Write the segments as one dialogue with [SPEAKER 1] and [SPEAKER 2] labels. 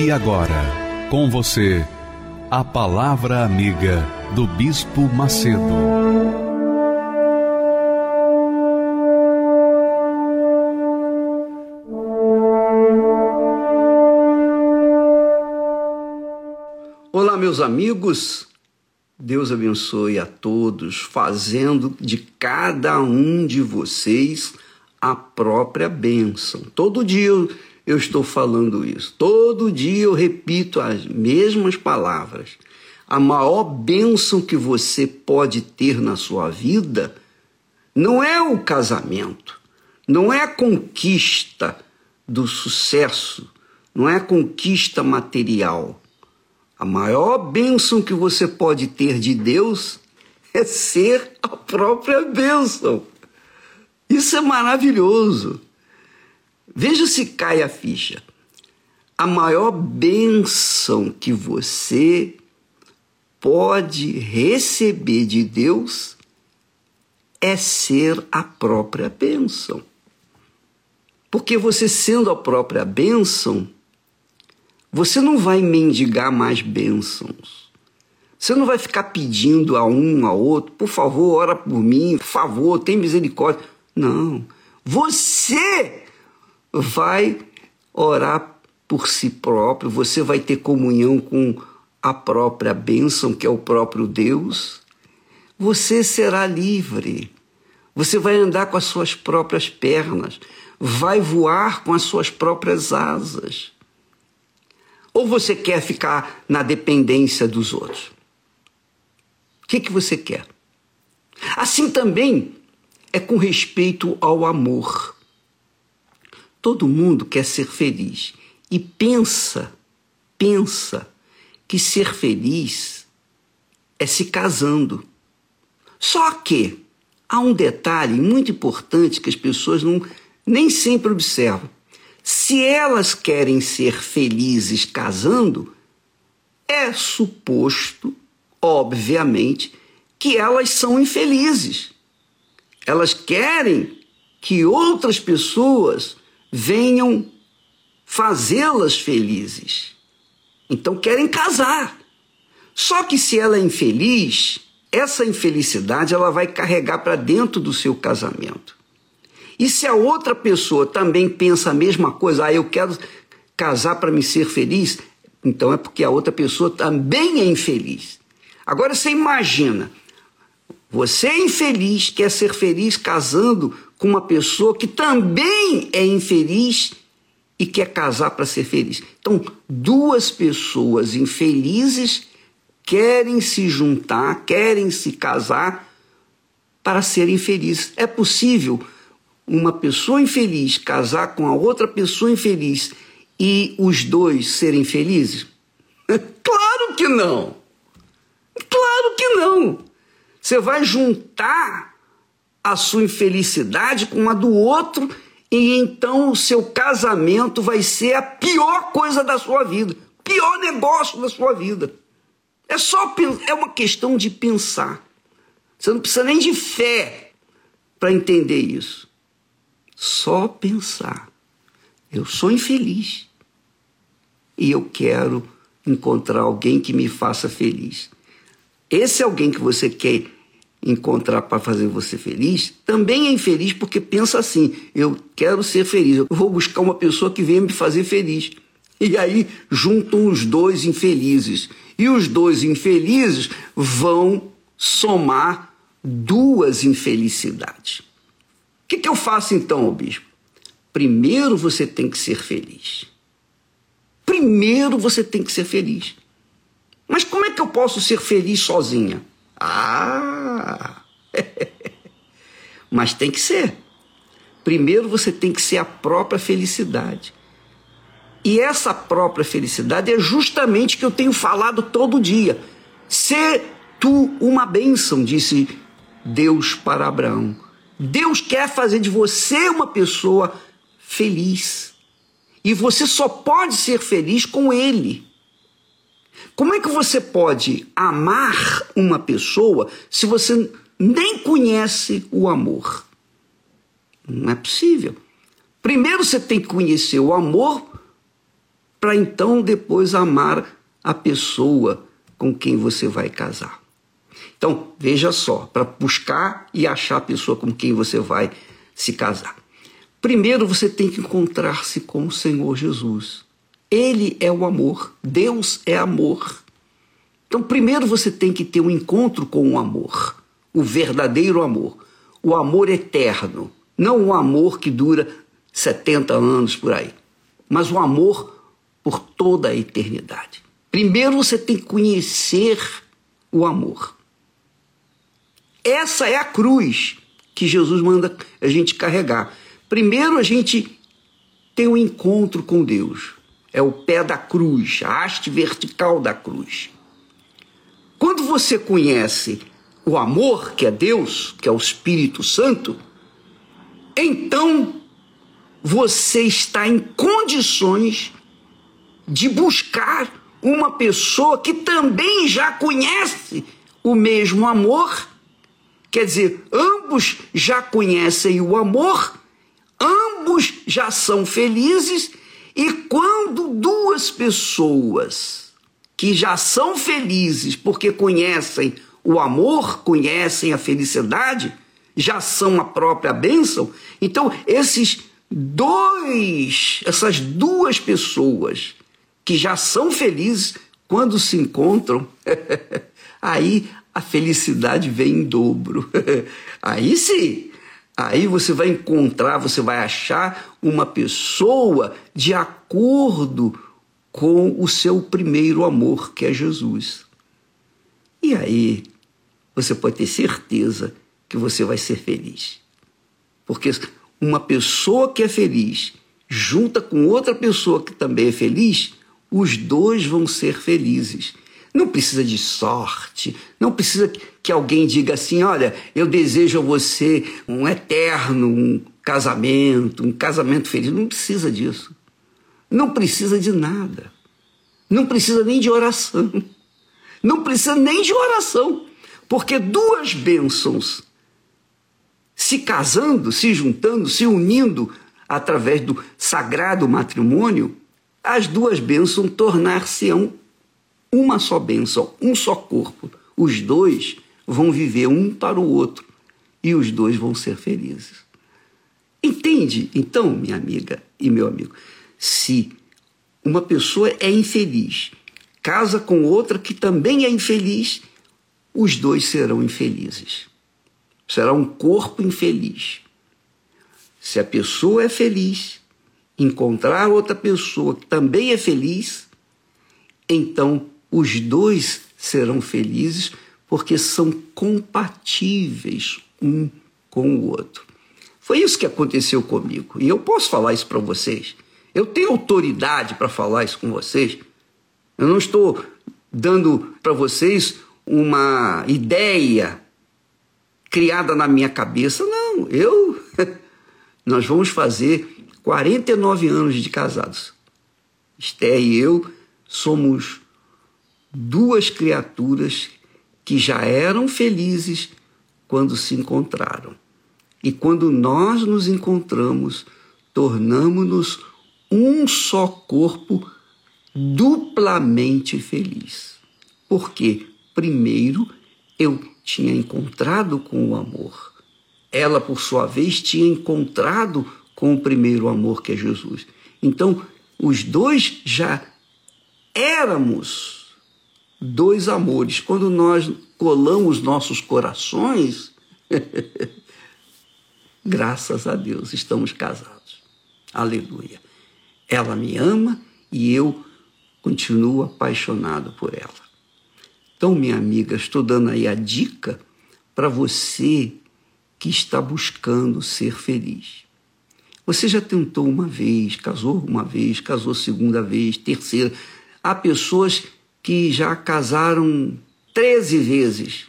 [SPEAKER 1] E agora, com você, a Palavra Amiga do Bispo Macedo.
[SPEAKER 2] Olá, meus amigos. Deus abençoe a todos, fazendo de cada um de vocês a própria bênção. Todo dia eu estou falando isso. Todo dia eu repito as mesmas palavras. A maior bênção que você pode ter na sua vida não é o casamento, não é a conquista do sucesso, não é a conquista material. A maior bênção que você pode ter de Deus é ser a própria bênção. Isso é maravilhoso. Veja se cai a ficha. A maior bênção que você pode receber de Deus é ser a própria bênção. Porque você sendo a própria bênção, você não vai mendigar mais bênçãos. Você não vai ficar pedindo a um, a outro, por favor, ora por mim, por favor, tem misericórdia. Não. Você vai orar por si próprio, você vai ter comunhão com a própria bênção, que é o próprio Deus. Você será livre. Você vai andar com as suas próprias pernas, vai voar com as suas próprias asas. Ou você quer ficar na dependência dos outros? O que, que você quer? Assim também é com respeito ao amor. Todo mundo quer ser feliz e pensa, pensa que ser feliz é se casando. Só que há um detalhe muito importante que as pessoas não, nem sempre observam. Se elas querem ser felizes casando, é suposto, obviamente, que elas são infelizes. Elas querem que outras pessoas venham fazê-las felizes. Então querem casar. Só que se ela é infeliz, essa infelicidade ela vai carregar para dentro do seu casamento. E se a outra pessoa também pensa a mesma coisa, ah, eu quero casar para me ser feliz, então é porque a outra pessoa também é infeliz. Agora você imagina, você é infeliz, quer ser feliz casando com uma pessoa que também é infeliz e quer casar para ser feliz. Então, duas pessoas infelizes querem se juntar, querem se casar para serem felizes. É possível uma pessoa infeliz casar com a outra pessoa infeliz e os dois serem felizes? claro que não! Claro que não! Você vai juntar a sua infelicidade com a do outro, e então o seu casamento vai ser a pior coisa da sua vida, pior negócio da sua vida. É só é uma questão de pensar. Você não precisa nem de fé para entender isso. Só pensar. Eu sou infeliz e eu quero encontrar alguém que me faça feliz. Esse alguém que você quer encontrar para fazer você feliz, também é infeliz porque pensa assim: eu quero ser feliz, eu vou buscar uma pessoa que venha me fazer feliz. E aí juntam os dois infelizes. E os dois infelizes vão somar duas infelicidades. O que, que eu faço então, bispo? Primeiro você tem que ser feliz. Primeiro você tem que ser feliz. Mas como é que eu posso ser feliz sozinha? Ah! Mas tem que ser. Primeiro você tem que ser a própria felicidade. E essa própria felicidade é justamente que eu tenho falado todo dia. Ser tu uma bênção, disse Deus para Abraão. Deus quer fazer de você uma pessoa feliz. E você só pode ser feliz com Ele. Como é que você pode amar uma pessoa se você nem conhece o amor? Não é possível. Primeiro você tem que conhecer o amor para então depois amar a pessoa com quem você vai casar. Então, veja só, para buscar e achar a pessoa com quem você vai se casar. Primeiro você tem que encontrar-se com o Senhor Jesus. Ele é o amor, Deus é amor. Então, primeiro você tem que ter um encontro com o amor, o verdadeiro amor, o amor eterno, não o amor que dura 70 anos por aí, mas o amor por toda a eternidade. Primeiro você tem que conhecer o amor. Essa é a cruz que Jesus manda a gente carregar. Primeiro a gente tem um encontro com Deus. É o pé da cruz, a haste vertical da cruz. Quando você conhece o amor, que é Deus, que é o Espírito Santo, então você está em condições de buscar uma pessoa que também já conhece o mesmo amor Quer dizer, ambos já conhecem o amor, ambos já são felizes, e quando duas pessoas que já são felizes porque conhecem o amor, conhecem a felicidade, já são a própria bênção, então esses dois, essas duas pessoas que já são felizes, quando se encontram, aí a felicidade vem em dobro. Aí sim, aí você vai encontrar, você vai achar uma pessoa de acordo com o seu primeiro amor, que é Jesus. E aí você pode ter certeza que você vai ser feliz. Porque uma pessoa que é feliz junta com outra pessoa que também é feliz, os dois vão ser felizes. Não precisa de sorte, não precisa que alguém diga assim: olha, eu desejo a você um eterno um casamento, um casamento feliz. Não precisa disso. Não precisa de nada. Não precisa nem de oração. Não precisa nem de oração. Porque duas bênçãos se casando, se juntando, se unindo através do sagrado matrimônio, as duas bênçãos tornar-se-ão uma só bênção, um só corpo. Os dois vão viver um para o outro e os dois vão ser felizes. Entende, então, minha amiga e meu amigo, se uma pessoa é infeliz, casa com outra que também é infeliz, os dois serão infelizes. Será um corpo infeliz. Se a pessoa é feliz, encontrar outra pessoa que também é feliz, então os dois serão felizes porque são compatíveis um com o outro. Foi isso que aconteceu comigo. E eu posso falar isso para vocês. Eu tenho autoridade para falar isso com vocês. Eu não estou dando para vocês uma ideia criada na minha cabeça. Não, eu. Nós vamos fazer 49 anos de casados. Esther e eu somos duas criaturas que já eram felizes quando se encontraram. E quando nós nos encontramos, tornamos-nos um só corpo duplamente feliz. Porque, primeiro, eu tinha encontrado com o amor. Ela, por sua vez, tinha encontrado com o primeiro amor que é Jesus. Então, os dois já éramos dois amores. Quando nós colamos nossos corações, graças a Deus, estamos casados. Aleluia. Ela me ama e eu continuo apaixonado por ela. Então, minha amiga, estou dando aí a dica para você que está buscando ser feliz. Você já tentou uma vez, casou uma vez, casou segunda vez, terceira. Há pessoas que já casaram 13 vezes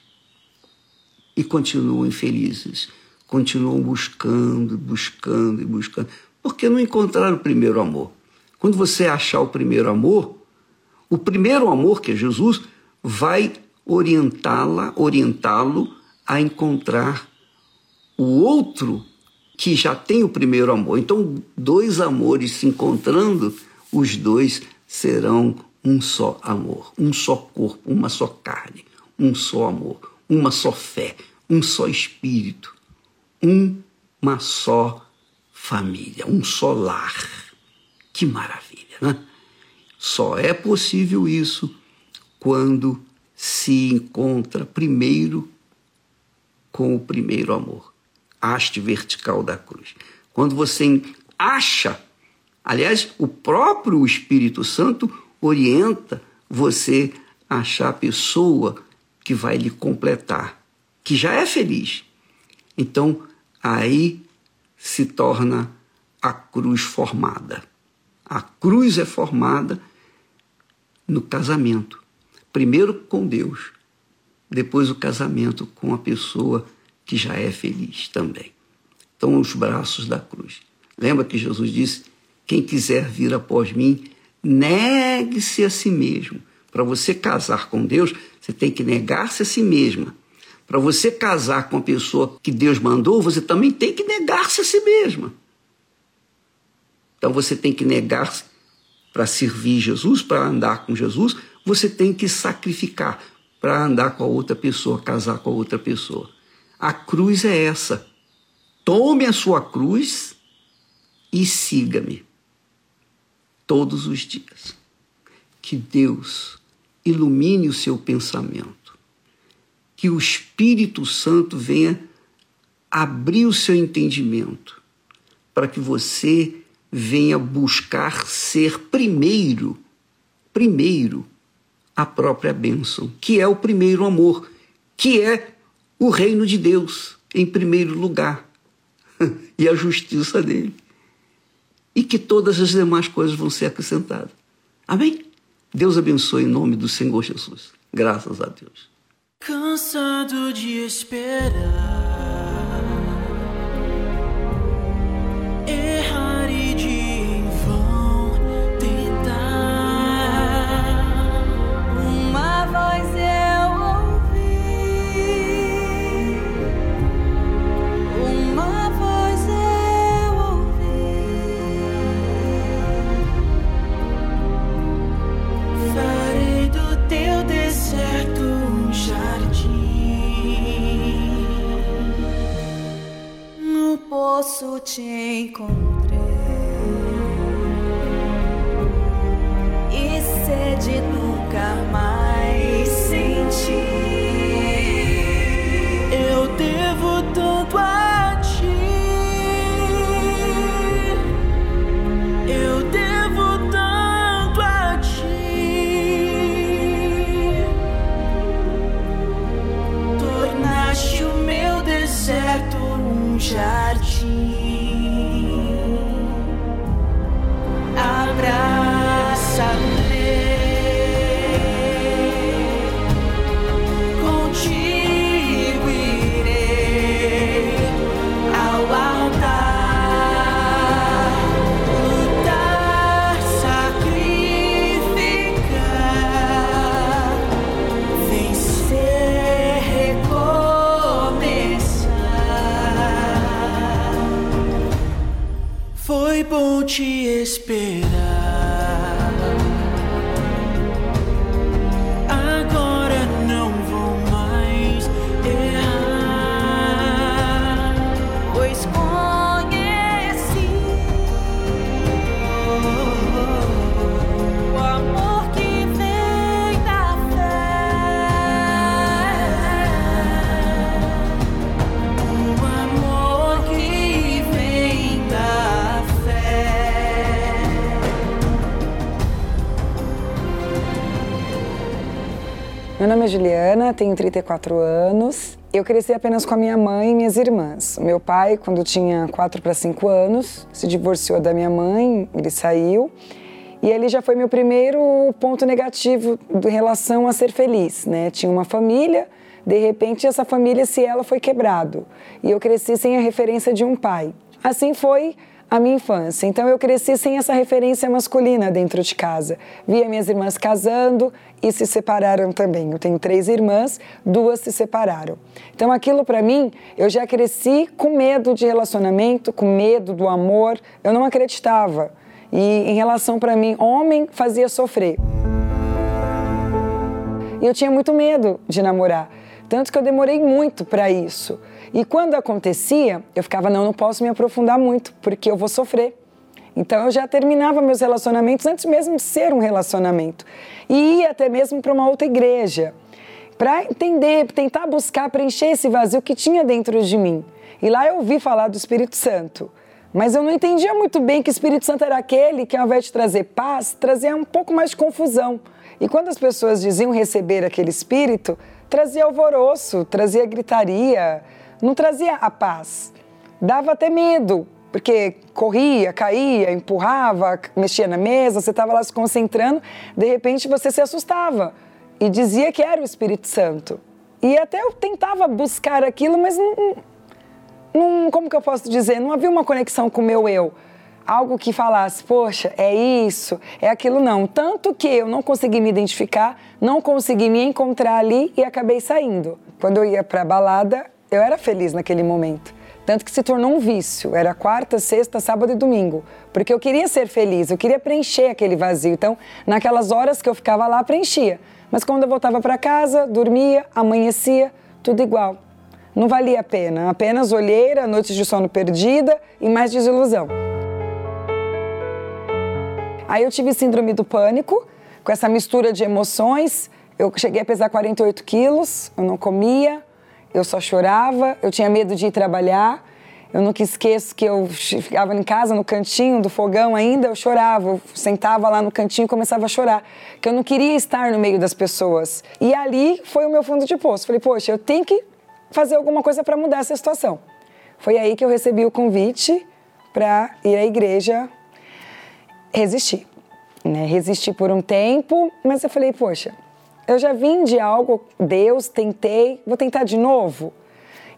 [SPEAKER 2] e continuam infelizes, continuam buscando, buscando e buscando, porque não encontraram o primeiro amor. Quando você achar o primeiro amor, o primeiro amor, que é Jesus, vai orientá-la, orientá-lo a encontrar o outro que já tem o primeiro amor. Então, dois amores se encontrando, os dois serão um só amor, um só corpo, uma só carne, um só amor, uma só fé, um só espírito, uma só família, um só lar. Que maravilha, né? Só é possível isso quando se encontra primeiro com o primeiro amor haste vertical da cruz. Quando você acha, aliás, o próprio Espírito Santo orienta você a achar a pessoa que vai lhe completar, que já é feliz. Então, aí se torna a cruz formada. A cruz é formada no casamento. Primeiro com Deus, depois o casamento com a pessoa que já é feliz também. Então, os braços da cruz. Lembra que Jesus disse: quem quiser vir após mim, negue-se a si mesmo. Para você casar com Deus, você tem que negar-se a si mesma. Para você casar com a pessoa que Deus mandou, você também tem que negar-se a si mesma. Então você tem que negar-se para servir Jesus, para andar com Jesus, você tem que sacrificar para andar com a outra pessoa, casar com a outra pessoa. A cruz é essa. Tome a sua cruz e siga-me todos os dias. Que Deus ilumine o seu pensamento. Que o Espírito Santo venha abrir o seu entendimento para que você venha buscar ser primeiro, primeiro a própria bênção, que é o primeiro amor, que é o reino de Deus em primeiro lugar e a justiça dele. E que todas as demais coisas vão ser acrescentadas. Amém? Deus abençoe em nome do Senhor Jesus. Graças a Deus.
[SPEAKER 3] Cansado de esperar. Encontrei
[SPEAKER 4] tenho 34 anos Eu cresci apenas com a minha mãe e minhas irmãs. Meu pai, quando tinha 4 para 5 anos, se divorciou da minha mãe, ele saiu. E ele já foi meu primeiro ponto negativo em relação a ser feliz, né? Tinha uma família, de repente essa família, se ela foi quebrado. E eu cresci sem a referência de um pai. Assim foi a minha infância. Então eu cresci sem essa referência masculina dentro de casa. Via minhas irmãs casando e se separaram também. Eu tenho três irmãs, duas se separaram. Então aquilo para mim, eu já cresci com medo de relacionamento, com medo do amor. Eu não acreditava. E em relação para mim, homem fazia sofrer. E eu tinha muito medo de namorar. Tanto que eu demorei muito para isso. E quando acontecia, eu ficava, não, não posso me aprofundar muito, porque eu vou sofrer. Então eu já terminava meus relacionamentos antes mesmo de ser um relacionamento. E ia até mesmo para uma outra igreja, para entender, tentar buscar preencher esse vazio que tinha dentro de mim. E lá eu ouvi falar do Espírito Santo. Mas eu não entendia muito bem que o Espírito Santo era aquele que, ao invés de trazer paz, trazia um pouco mais de confusão. E quando as pessoas diziam receber aquele Espírito, trazia alvoroço, trazia gritaria, não trazia a paz. Dava até medo, porque corria, caía, empurrava, mexia na mesa, você estava lá se concentrando, de repente você se assustava e dizia que era o Espírito Santo. E até eu tentava buscar aquilo, mas não, não, como que eu posso dizer? Não havia uma conexão com o meu eu. Algo que falasse, poxa, é isso, é aquilo, não. Tanto que eu não consegui me identificar, não consegui me encontrar ali e acabei saindo. Quando eu ia para a balada, eu era feliz naquele momento. Tanto que se tornou um vício. Era quarta, sexta, sábado e domingo. Porque eu queria ser feliz, eu queria preencher aquele vazio. Então, naquelas horas que eu ficava lá, preenchia. Mas quando eu voltava para casa, dormia, amanhecia, tudo igual. Não valia a pena. Apenas olheira, noites de sono perdida e mais desilusão. Aí eu tive síndrome do pânico, com essa mistura de emoções. Eu cheguei a pesar 48 quilos, eu não comia, eu só chorava, eu tinha medo de ir trabalhar. Eu nunca esqueço que eu ficava em casa, no cantinho do fogão ainda, eu chorava. Eu sentava lá no cantinho e começava a chorar. Que eu não queria estar no meio das pessoas. E ali foi o meu fundo de poço. Falei, poxa, eu tenho que fazer alguma coisa para mudar essa situação. Foi aí que eu recebi o convite para ir à igreja resistir. Né? Resisti por um tempo, mas eu falei, poxa, eu já vim de algo, Deus, tentei, vou tentar de novo.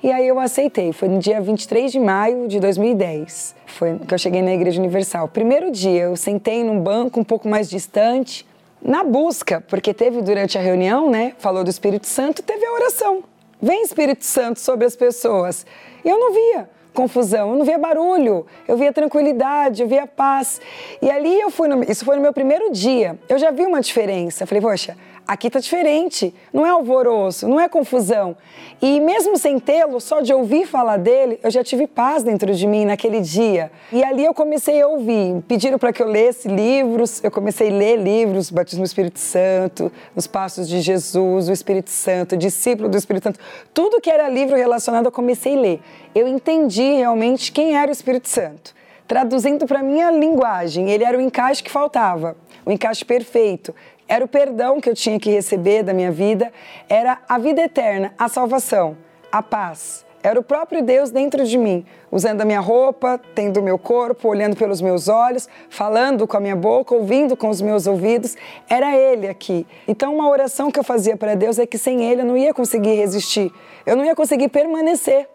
[SPEAKER 4] E aí eu aceitei. Foi no dia 23 de maio de 2010. Foi que eu cheguei na Igreja Universal. Primeiro dia, eu sentei num banco um pouco mais distante, na busca, porque teve durante a reunião, né? Falou do Espírito Santo, teve a oração. Vem Espírito Santo sobre as pessoas. E eu não via confusão, eu não via barulho, eu via tranquilidade, eu via paz. E ali eu fui, no, isso foi no meu primeiro dia, eu já vi uma diferença. Falei, poxa, Aqui está diferente, não é alvoroço, não é confusão. E mesmo sem tê-lo, só de ouvir falar dele, eu já tive paz dentro de mim naquele dia. E ali eu comecei a ouvir. Pediram para que eu lesse livros, eu comecei a ler livros, Batismo do Espírito Santo, Os Passos de Jesus, o Espírito Santo, Discípulo do Espírito Santo. Tudo que era livro relacionado eu comecei a ler. Eu entendi realmente quem era o Espírito Santo. Traduzindo para minha linguagem, ele era o encaixe que faltava, o encaixe perfeito era o perdão que eu tinha que receber da minha vida, era a vida eterna, a salvação, a paz. Era o próprio Deus dentro de mim, usando a minha roupa, tendo o meu corpo, olhando pelos meus olhos, falando com a minha boca, ouvindo com os meus ouvidos. Era Ele aqui. Então, uma oração que eu fazia para Deus é que sem Ele eu não ia conseguir resistir, eu não ia conseguir permanecer.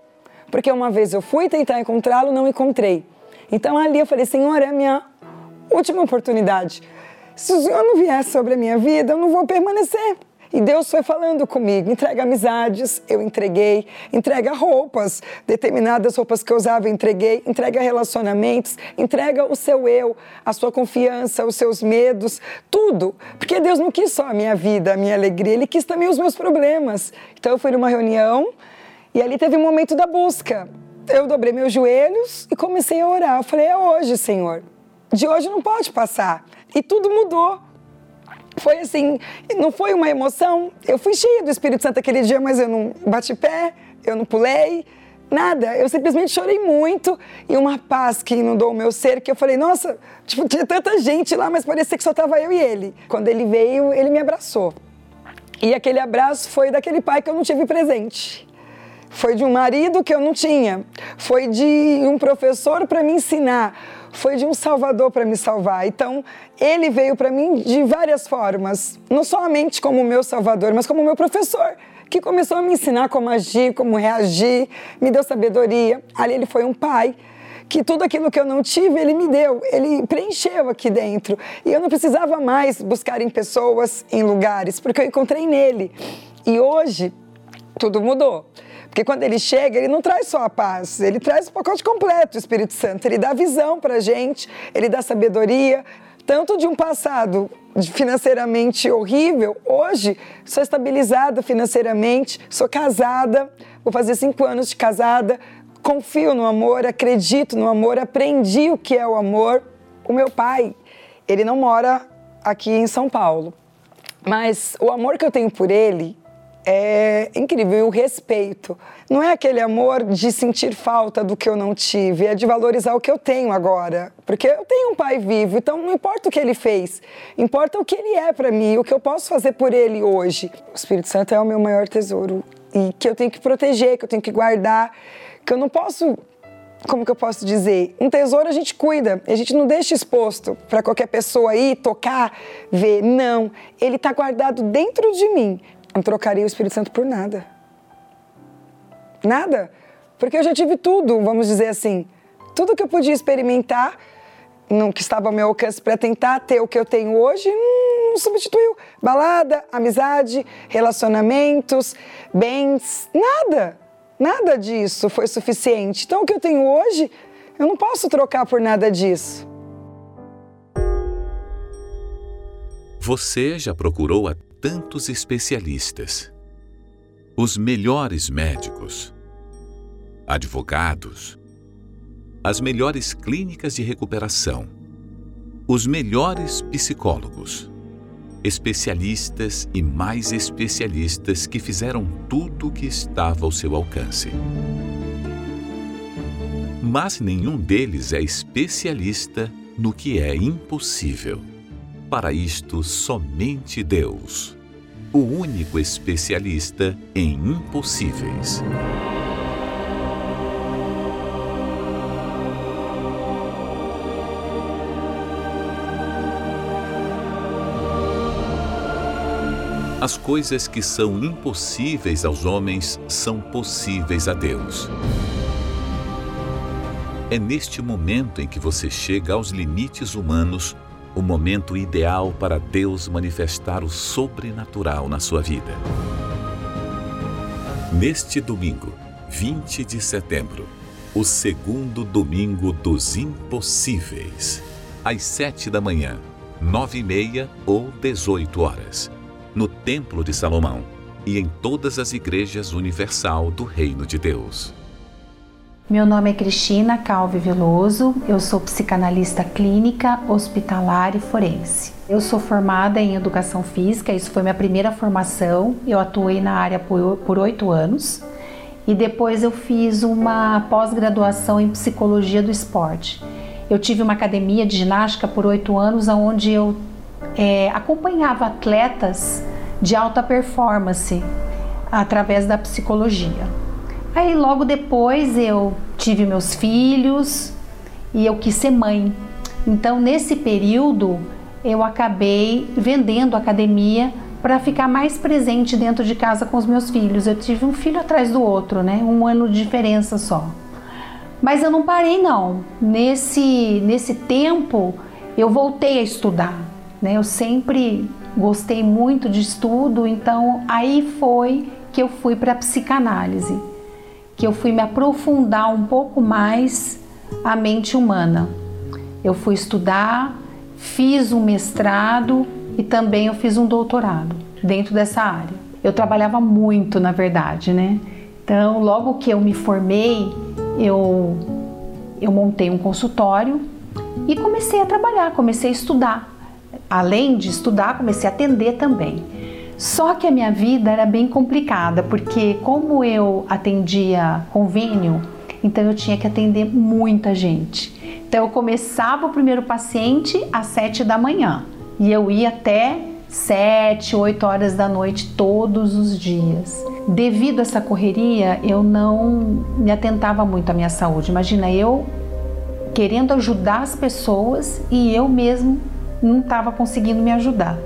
[SPEAKER 4] Porque uma vez eu fui tentar encontrá-lo, não encontrei. Então ali eu falei: Senhor, é a minha última oportunidade se o Senhor não vier sobre a minha vida, eu não vou permanecer. E Deus foi falando comigo, entrega amizades, eu entreguei, entrega roupas, determinadas roupas que eu usava, entreguei, entrega relacionamentos, entrega o seu eu, a sua confiança, os seus medos, tudo. Porque Deus não quis só a minha vida, a minha alegria, Ele quis também os meus problemas. Então eu fui numa reunião e ali teve um momento da busca. Eu dobrei meus joelhos e comecei a orar. Eu falei, é hoje, Senhor. De hoje não pode passar. E tudo mudou. Foi assim, não foi uma emoção. Eu fui cheia do Espírito Santo aquele dia, mas eu não bati pé, eu não pulei, nada. Eu simplesmente chorei muito e uma paz que inundou o meu ser, que eu falei, nossa, tipo, tinha tanta gente lá, mas parecia que só tava eu e ele. Quando ele veio, ele me abraçou. E aquele abraço foi daquele pai que eu não tive presente. foi de um marido que eu não tinha, foi de um professor para me ensinar, foi de um salvador para me salvar. Então, ele veio para mim de várias formas, não somente como meu salvador, mas como meu professor, que começou a me ensinar como agir, como reagir, me deu sabedoria. Ali ele foi um pai que tudo aquilo que eu não tive, ele me deu, ele preencheu aqui dentro. E eu não precisava mais buscar em pessoas, em lugares, porque eu encontrei nele. E hoje, tudo mudou. Porque quando ele chega, ele não traz só a paz, ele traz o pacote completo, o Espírito Santo. Ele dá visão para gente, ele dá sabedoria, tanto de um passado financeiramente horrível, hoje sou estabilizada financeiramente, sou casada, vou fazer cinco anos de casada, confio no amor, acredito no amor, aprendi o que é o amor. O meu pai, ele não mora aqui em São Paulo, mas o amor que eu tenho por ele é incrível. E o respeito. Não é aquele amor de sentir falta do que eu não tive, é de valorizar o que eu tenho agora. Porque eu tenho um pai vivo, então não importa o que ele fez, importa o que ele é para mim, o que eu posso fazer por ele hoje. O Espírito Santo é o meu maior tesouro e que eu tenho que proteger, que eu tenho que guardar, que eu não posso como que eu posso dizer? Um tesouro a gente cuida, a gente não deixa exposto para qualquer pessoa ir tocar, ver. Não, ele está guardado dentro de mim. Não trocaria o Espírito Santo por nada. Nada. Porque eu já tive tudo, vamos dizer assim. Tudo que eu podia experimentar, no que estava ao meu alcance para tentar ter o que eu tenho hoje, não substituiu. Balada, amizade, relacionamentos, bens, nada. Nada disso foi suficiente. Então, o que eu tenho hoje, eu não posso trocar por nada disso.
[SPEAKER 5] Você já procurou a tantos especialistas, os melhores médicos, advogados, as melhores clínicas de recuperação, os melhores psicólogos, especialistas e mais especialistas que fizeram tudo o que estava ao seu alcance. Mas nenhum deles é especialista no que é impossível. Para isto, somente Deus o único especialista em impossíveis. As coisas que são impossíveis aos homens são possíveis a Deus. É neste momento em que você chega aos limites humanos o momento ideal para Deus manifestar o sobrenatural na sua vida. Neste domingo, 20 de setembro, o segundo domingo dos impossíveis, às sete da manhã, nove e meia ou dezoito horas, no Templo de Salomão e em todas as igrejas universal do Reino de Deus.
[SPEAKER 6] Meu nome é Cristina Calvi Veloso, eu sou psicanalista clínica, hospitalar e forense. Eu sou formada em educação física, isso foi minha primeira formação. Eu atuei na área por oito anos e depois eu fiz uma pós-graduação em psicologia do esporte. Eu tive uma academia de ginástica por oito anos, onde eu é, acompanhava atletas de alta performance através da psicologia. Aí logo depois eu tive meus filhos e eu quis ser mãe. Então nesse período eu acabei vendendo a academia para ficar mais presente dentro de casa com os meus filhos. Eu tive um filho atrás do outro, né? Um ano de diferença só. Mas eu não parei não. Nesse nesse tempo eu voltei a estudar, né? Eu sempre gostei muito de estudo, então aí foi que eu fui para psicanálise que eu fui me aprofundar um pouco mais a mente humana. Eu fui estudar, fiz um mestrado e também eu fiz um doutorado dentro dessa área. Eu trabalhava muito, na verdade, né? Então, logo que eu me formei, eu eu montei um consultório e comecei a trabalhar, comecei a estudar. Além de estudar, comecei a atender também. Só que a minha vida era bem complicada, porque como eu atendia convênio, então eu tinha que atender muita gente. Então eu começava o primeiro paciente às sete da manhã e eu ia até sete, oito horas da noite todos os dias. Devido a essa correria, eu não me atentava muito à minha saúde. Imagina eu querendo ajudar as pessoas e eu mesmo não estava conseguindo me ajudar.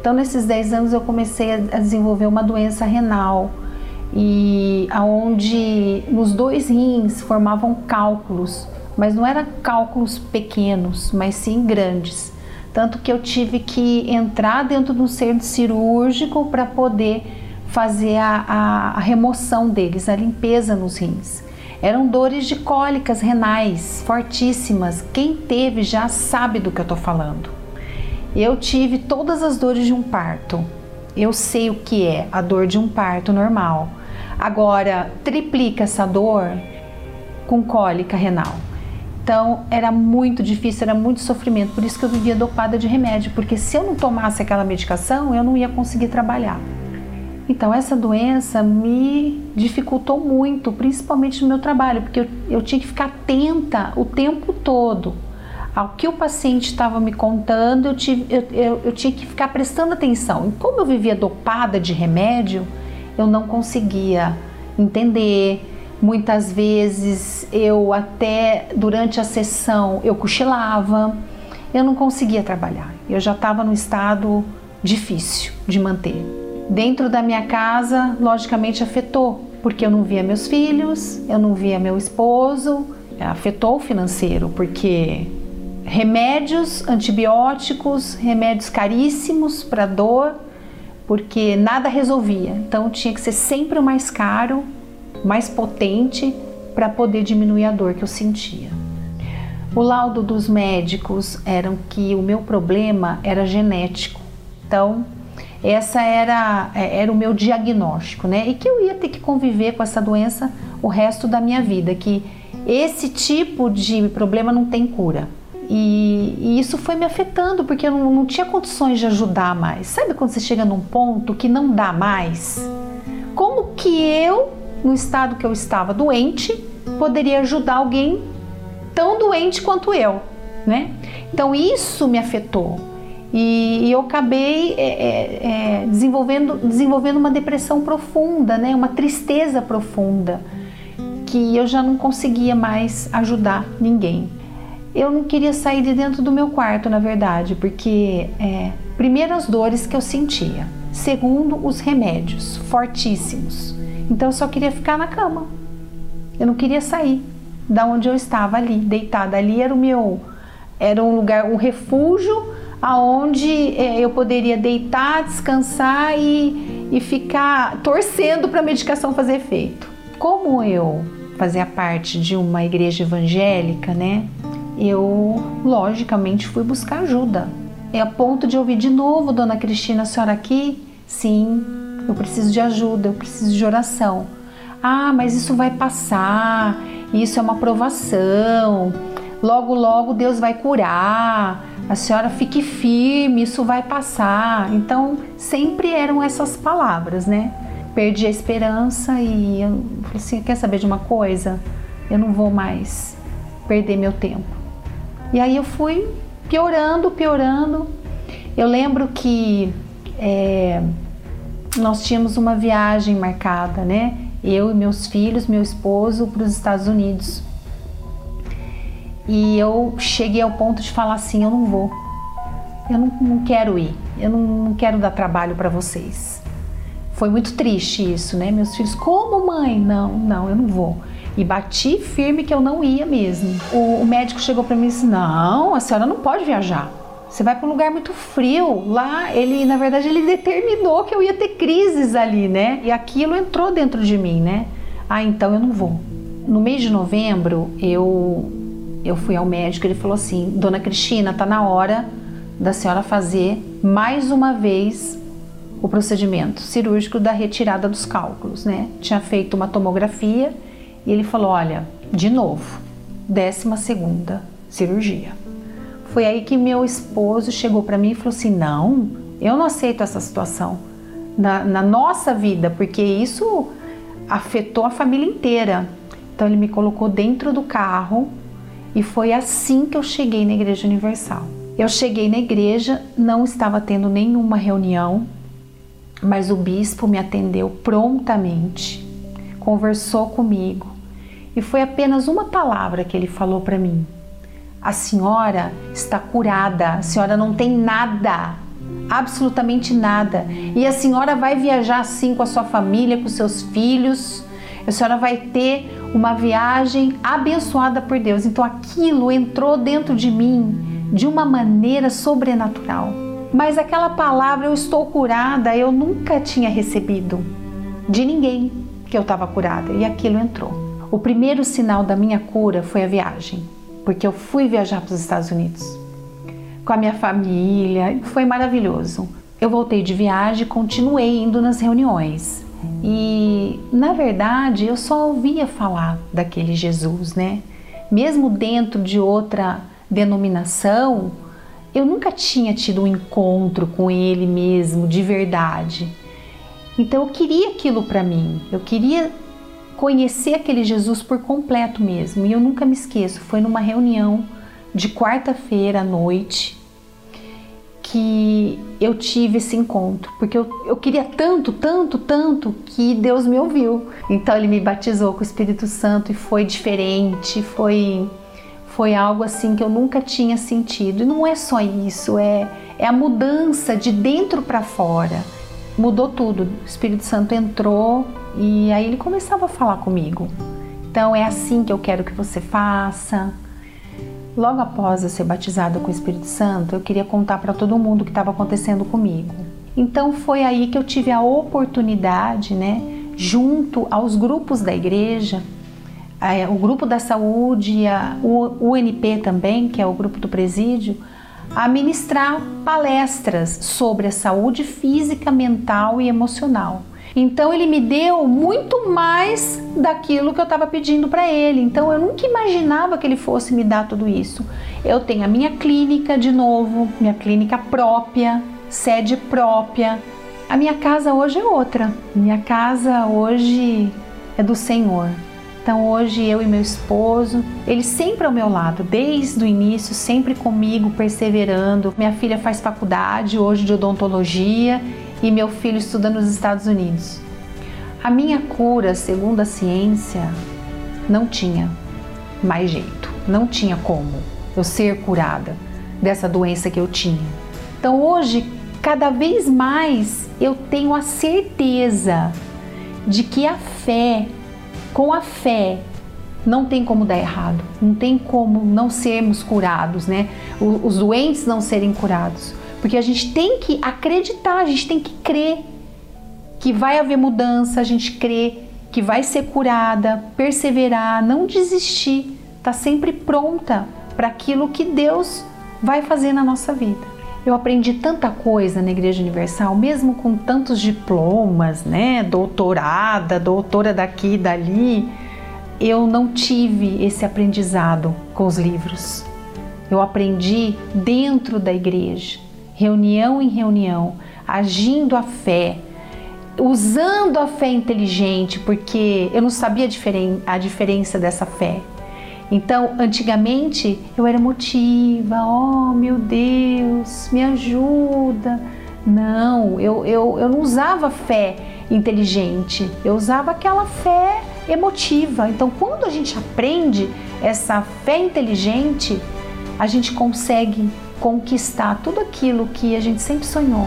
[SPEAKER 6] Então, nesses 10 anos, eu comecei a desenvolver uma doença renal e aonde nos dois rins formavam cálculos, mas não eram cálculos pequenos, mas sim grandes. Tanto que eu tive que entrar dentro de um centro cirúrgico para poder fazer a, a, a remoção deles, a limpeza nos rins. Eram dores de cólicas renais fortíssimas. Quem teve já sabe do que eu estou falando. Eu tive todas as dores de um parto. Eu sei o que é a dor de um parto normal. Agora, triplica essa dor com cólica renal. Então era muito difícil, era muito sofrimento. Por isso que eu vivia dopada de remédio, porque se eu não tomasse aquela medicação, eu não ia conseguir trabalhar. Então essa doença me dificultou muito, principalmente no meu trabalho, porque eu, eu tinha que ficar atenta o tempo todo ao que o paciente estava me contando, eu, tive, eu, eu, eu tinha que ficar prestando atenção. E como eu vivia dopada de remédio, eu não conseguia entender, Muitas vezes eu até durante a sessão eu cochilava, eu não conseguia trabalhar. Eu já estava no estado difícil de manter. Dentro da minha casa, logicamente afetou, porque eu não via meus filhos, eu não via meu esposo, afetou o financeiro, porque remédios, antibióticos, remédios caríssimos para dor, porque nada resolvia. Então tinha que ser sempre o mais caro mais potente para poder diminuir a dor que eu sentia. O laudo dos médicos era que o meu problema era genético. Então, essa era, é, era o meu diagnóstico, né? E que eu ia ter que conviver com essa doença o resto da minha vida, que esse tipo de problema não tem cura. E, e isso foi me afetando, porque eu não, não tinha condições de ajudar mais. Sabe quando você chega num ponto que não dá mais? Como que eu no estado que eu estava doente, poderia ajudar alguém tão doente quanto eu, né? Então isso me afetou e, e eu acabei é, é, é, desenvolvendo, desenvolvendo uma depressão profunda, né? Uma tristeza profunda que eu já não conseguia mais ajudar ninguém. Eu não queria sair de dentro do meu quarto, na verdade, porque é, primeiro as dores que eu sentia, segundo os remédios fortíssimos então eu só queria ficar na cama. Eu não queria sair da onde eu estava ali, deitada. Ali era o meu, era um lugar, um refúgio aonde é, eu poderia deitar, descansar e, e ficar torcendo para a medicação fazer efeito. Como eu fazia parte de uma igreja evangélica, né? Eu logicamente fui buscar ajuda. É a ponto de ouvir de novo, Dona Cristina, a senhora aqui? Sim, eu preciso de ajuda, eu preciso de oração. Ah, mas isso vai passar, isso é uma provação. Logo, logo Deus vai curar. A senhora fique firme, isso vai passar. Então, sempre eram essas palavras, né? Perdi a esperança e eu falei assim: quer saber de uma coisa? Eu não vou mais perder meu tempo. E aí eu fui piorando, piorando. Eu lembro que é, nós tínhamos uma viagem marcada, né? Eu e meus filhos, meu esposo, para os Estados Unidos. E eu cheguei ao ponto de falar assim: eu não vou, eu não, não quero ir, eu não, não quero dar trabalho para vocês. Foi muito triste isso, né? Meus filhos, como mãe? Não, não, eu não vou. E bati firme que eu não ia mesmo. O, o médico chegou para mim e disse: Não, a senhora não pode viajar. Você vai para um lugar muito frio. Lá, ele, na verdade, ele determinou que eu ia ter crises ali, né? E aquilo entrou dentro de mim, né? Ah, então eu não vou. No mês de novembro, eu eu fui ao médico, ele falou assim: "Dona Cristina, tá na hora da senhora fazer mais uma vez o procedimento cirúrgico da retirada dos cálculos, né? Tinha feito uma tomografia e ele falou: "Olha, de novo, décima segunda cirurgia". Foi aí que meu esposo chegou para mim e falou assim: não, eu não aceito essa situação na, na nossa vida, porque isso afetou a família inteira. Então ele me colocou dentro do carro e foi assim que eu cheguei na Igreja Universal. Eu cheguei na igreja, não estava tendo nenhuma reunião, mas o bispo me atendeu prontamente, conversou comigo e foi apenas uma palavra que ele falou para mim: A senhora está curada, a senhora não tem nada, absolutamente nada, e a senhora vai viajar assim com a sua família, com seus filhos. A senhora vai ter uma viagem abençoada por Deus. Então aquilo entrou dentro de mim de uma maneira sobrenatural. Mas aquela palavra, eu estou curada, eu nunca tinha recebido de ninguém que eu estava curada e aquilo entrou. O primeiro sinal da minha cura foi a viagem, porque eu fui viajar para os Estados Unidos com a minha família, foi maravilhoso. Eu voltei de viagem e continuei indo nas reuniões. E na verdade eu só ouvia falar daquele Jesus, né? Mesmo dentro de outra denominação, eu nunca tinha tido um encontro com ele mesmo de verdade. Então eu queria aquilo para mim. Eu queria conhecer aquele Jesus por completo mesmo. E eu nunca me esqueço, foi numa reunião de quarta-feira à noite que eu tive esse encontro, porque eu, eu queria tanto, tanto, tanto que Deus me ouviu. Então ele me batizou com o Espírito Santo e foi diferente, foi foi algo assim que eu nunca tinha sentido. E não é só isso, é, é a mudança de dentro para fora. Mudou tudo. O Espírito Santo entrou e aí ele começava a falar comigo. Então é assim que eu quero que você faça. Logo após eu ser batizada com o Espírito Santo, eu queria contar para todo mundo o que estava acontecendo comigo. Então foi aí que eu tive a oportunidade, né, junto aos grupos da igreja, o grupo da saúde, o UNP também, que é o grupo do presídio, a ministrar palestras sobre a saúde física, mental e emocional. Então ele me deu muito mais daquilo que eu estava pedindo para ele. Então eu nunca imaginava que ele fosse me dar tudo isso. Eu tenho a minha clínica de novo, minha clínica própria, sede própria. A minha casa hoje é outra. Minha casa hoje é do Senhor. Então hoje eu e meu esposo, ele sempre ao meu lado, desde o início, sempre comigo, perseverando. Minha filha faz faculdade hoje de odontologia e meu filho estuda nos Estados Unidos. A minha cura, segundo a ciência, não tinha mais jeito, não tinha como eu ser curada dessa doença que eu tinha. Então hoje, cada vez mais eu tenho a certeza de que a fé com a fé, não tem como dar errado, não tem como não sermos curados, né? Os doentes não serem curados, porque a gente tem que acreditar, a gente tem que crer que vai haver mudança, a gente crê que vai ser curada, perseverar, não desistir, tá sempre pronta para aquilo que Deus vai fazer na nossa vida. Eu aprendi tanta coisa na Igreja Universal, mesmo com tantos diplomas, né? Doutorada, doutora daqui e dali. Eu não tive esse aprendizado com os livros. Eu aprendi dentro da igreja, reunião em reunião, agindo a fé, usando a fé inteligente, porque eu não sabia a, diferen a diferença dessa fé. Então, antigamente eu era emotiva, oh meu Deus, me ajuda. Não, eu, eu, eu não usava fé inteligente, eu usava aquela fé emotiva. Então, quando a gente aprende essa fé inteligente, a gente consegue conquistar tudo aquilo que a gente sempre sonhou.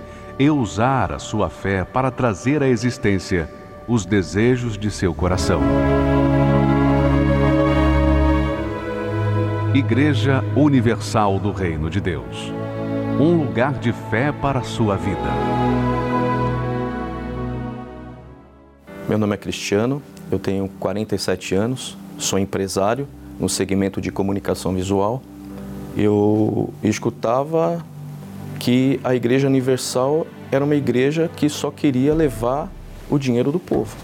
[SPEAKER 1] e usar a sua fé para trazer à existência os desejos de seu coração. Igreja Universal do Reino de Deus um lugar de fé para a sua vida.
[SPEAKER 7] Meu nome é Cristiano, eu tenho 47 anos, sou empresário no segmento de comunicação visual. Eu escutava que a Igreja Universal era uma igreja que só queria levar o dinheiro do povo.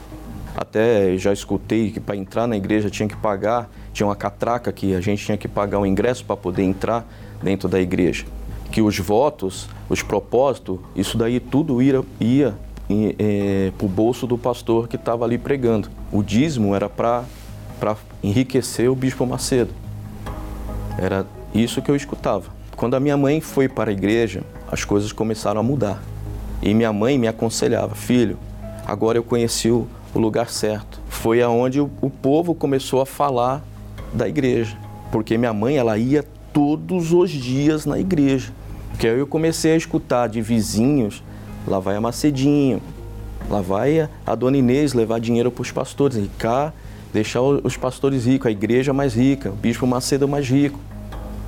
[SPEAKER 7] Até já escutei que para entrar na igreja tinha que pagar, tinha uma catraca que a gente tinha que pagar o ingresso para poder entrar dentro da igreja. Que os votos, os propósitos, isso daí tudo ia, ia é, para o bolso do pastor que estava ali pregando. O dízimo era para enriquecer o bispo Macedo. Era isso que eu escutava. Quando a minha mãe foi para a igreja, as coisas começaram a mudar. E minha mãe me aconselhava, filho, agora eu conheci o, o lugar certo. Foi aonde o, o povo começou a falar da igreja, porque minha mãe ela ia todos os dias na igreja. Que aí eu comecei a escutar de vizinhos, lá vai a Macedinho, lá vai a dona Inês levar dinheiro para os pastores, e cá deixar os pastores ricos, a igreja mais rica, o bispo Macedo mais rico.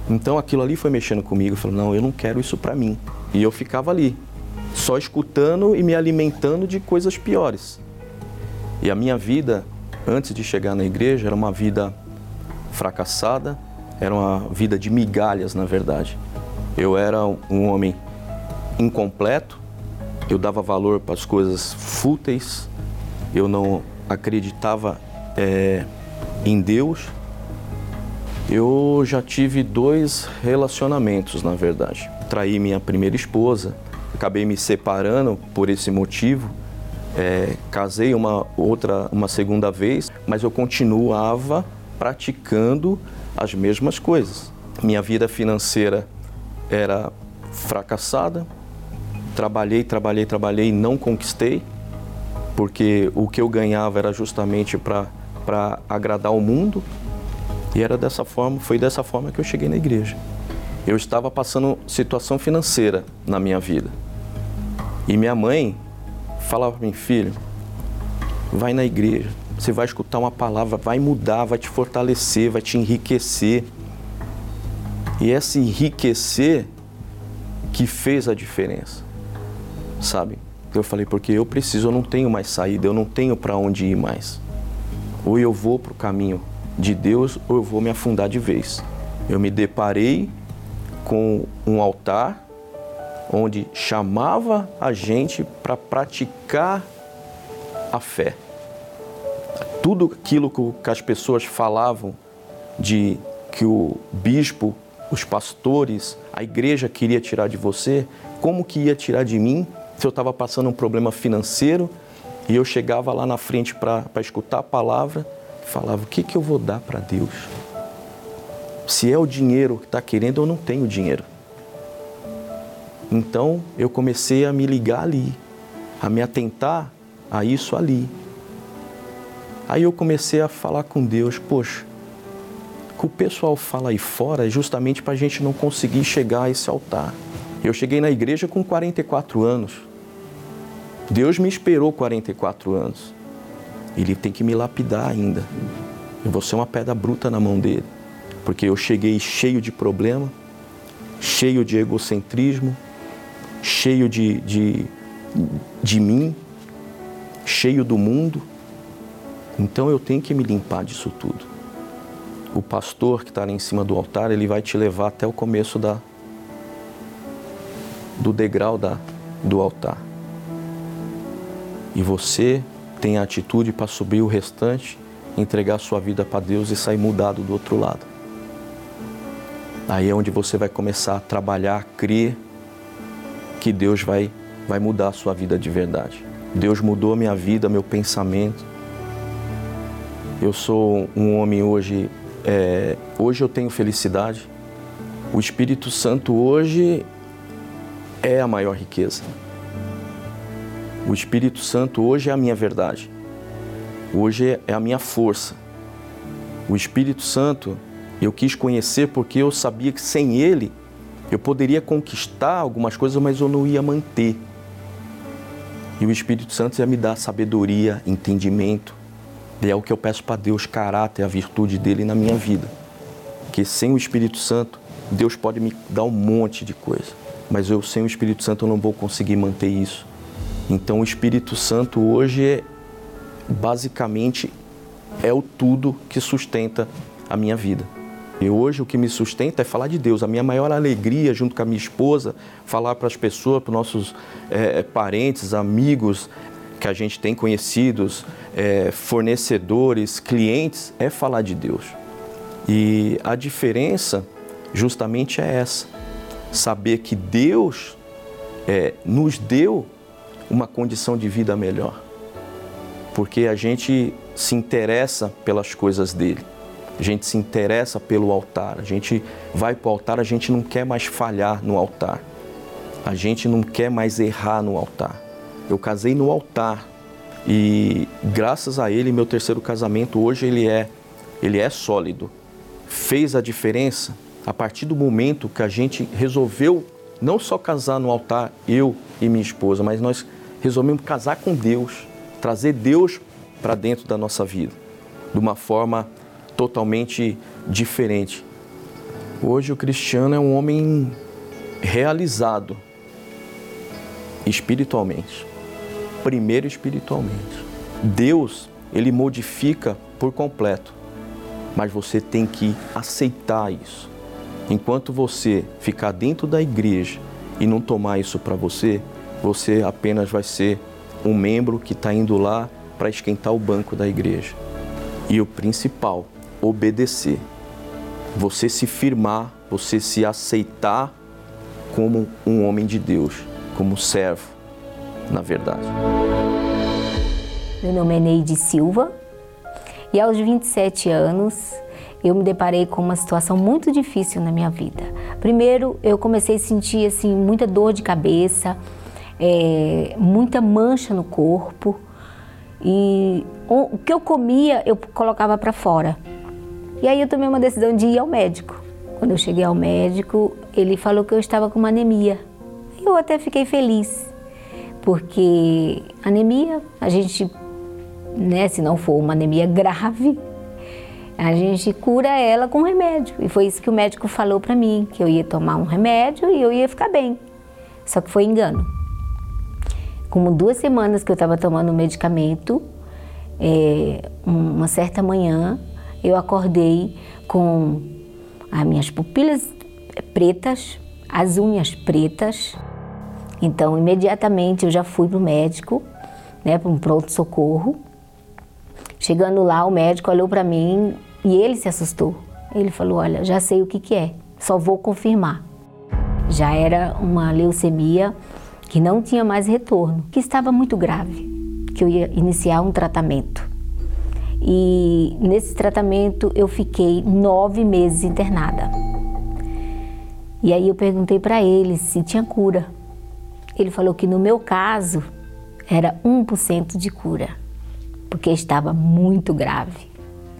[SPEAKER 7] Então aquilo ali foi mexendo comigo, eu falei, não, eu não quero isso para mim. E eu ficava ali, só escutando e me alimentando de coisas piores. E a minha vida, antes de chegar na igreja, era uma vida fracassada, era uma vida de migalhas, na verdade. Eu era um homem incompleto, eu dava valor para as coisas fúteis, eu não acreditava é, em Deus. Eu já tive dois relacionamentos, na verdade. Traí minha primeira esposa, acabei me separando por esse motivo. É, casei uma outra, uma segunda vez, mas eu continuava praticando as mesmas coisas. Minha vida financeira era fracassada. Trabalhei, trabalhei, trabalhei e não conquistei, porque o que eu ganhava era justamente para agradar o mundo. E era dessa forma, foi dessa forma que eu cheguei na igreja. Eu estava passando situação financeira na minha vida. E minha mãe falava para mim, filho, vai na igreja, você vai escutar uma palavra, vai mudar, vai te fortalecer, vai te enriquecer. E esse enriquecer que fez a diferença, sabe? Eu falei, porque eu preciso, eu não tenho mais saída, eu não tenho para onde ir mais. Ou eu vou para o caminho de Deus, ou eu vou me afundar de vez. Eu me deparei com um altar onde chamava a gente para praticar a fé. Tudo aquilo que as pessoas falavam de que o bispo, os pastores, a igreja queria tirar de você, como que ia tirar de mim se eu estava passando um problema financeiro e eu chegava lá na frente para escutar a palavra falava: o que, que eu vou dar para Deus? Se é o dinheiro que está querendo, eu não tenho dinheiro. Então eu comecei a me ligar ali, a me atentar a isso ali. Aí eu comecei a falar com Deus, poxa, o que o pessoal fala aí fora é justamente para a gente não conseguir chegar a esse altar. Eu cheguei na igreja com 44 anos. Deus me esperou 44 anos. Ele tem que me lapidar ainda. Eu vou ser uma pedra bruta na mão dele. Porque eu cheguei cheio de problema, cheio de egocentrismo, cheio de, de, de mim, cheio do mundo. Então eu tenho que me limpar disso tudo. O pastor que está ali em cima do altar, ele vai te levar até o começo da, do degrau da, do altar. E você tem a atitude para subir o restante, entregar sua vida para Deus e sair mudado do outro lado. Aí é onde você vai começar a trabalhar, a crer que Deus vai, vai mudar a sua vida de verdade. Deus mudou a minha vida, meu pensamento. Eu sou um homem hoje, é, hoje eu tenho felicidade. O Espírito Santo hoje é a maior riqueza. O Espírito Santo hoje é a minha verdade. Hoje é a minha força. O Espírito Santo eu quis conhecer porque eu sabia que sem ele eu poderia conquistar algumas coisas, mas eu não ia manter. E o Espírito Santo ia me dar sabedoria, entendimento. E é o que eu peço para Deus, caráter, a virtude dele na minha vida. Que sem o Espírito Santo, Deus pode me dar um monte de coisa. Mas eu sem o Espírito Santo eu não vou conseguir manter isso. Então o Espírito Santo hoje é, basicamente é o tudo que sustenta a minha vida. E hoje o que me sustenta é falar de Deus. A minha maior alegria, junto com a minha esposa, falar para as pessoas, para os nossos é, parentes, amigos que a gente tem conhecidos, é, fornecedores, clientes, é falar de Deus. E a diferença justamente é essa: saber que Deus é, nos deu uma condição de vida melhor, porque a gente se interessa pelas coisas dele a gente se interessa pelo altar, a gente vai para o altar, a gente não quer mais falhar no altar, a gente não quer mais errar no altar. Eu casei no altar e graças a ele, meu terceiro casamento hoje ele é, ele é sólido. Fez a diferença a partir do momento que a gente resolveu não só casar no altar, eu e minha esposa, mas nós resolvemos casar com Deus, trazer Deus para dentro da nossa vida, de uma forma totalmente diferente. Hoje o cristiano é um homem realizado espiritualmente. Primeiro espiritualmente. Deus, ele modifica por completo. Mas você tem que aceitar isso. Enquanto você ficar dentro da igreja e não tomar isso para você, você apenas vai ser um membro que está indo lá para esquentar o banco da igreja. E o principal, obedecer, você se firmar, você se aceitar como um homem de Deus, como servo, na verdade.
[SPEAKER 8] Meu nome é Neide Silva e aos 27 anos eu me deparei com uma situação muito difícil na minha vida. Primeiro, eu comecei a sentir assim muita dor de cabeça, é, muita mancha no corpo e o que eu comia eu colocava para fora. E aí eu tomei uma decisão de ir ao médico. Quando eu cheguei ao médico, ele falou que eu estava com uma anemia. Eu até fiquei feliz, porque anemia, a gente, né, se não for uma anemia grave, a gente cura ela com remédio. E foi isso que o médico falou para mim, que eu ia tomar um remédio e eu ia ficar bem. Só que foi engano. Como duas semanas que eu estava tomando medicamento, é, uma certa manhã, eu acordei com as minhas pupilas pretas, as unhas pretas. Então, imediatamente eu já fui para o médico, né, para um pronto-socorro. Chegando lá, o médico olhou para mim e ele se assustou. Ele falou: Olha, já sei o que, que é, só vou confirmar. Já era uma leucemia que não tinha mais retorno, que estava muito grave, que eu ia iniciar um tratamento. E nesse tratamento eu fiquei nove meses internada. E aí eu perguntei para ele se tinha cura. Ele falou que no meu caso era 1% de cura, porque estava muito grave.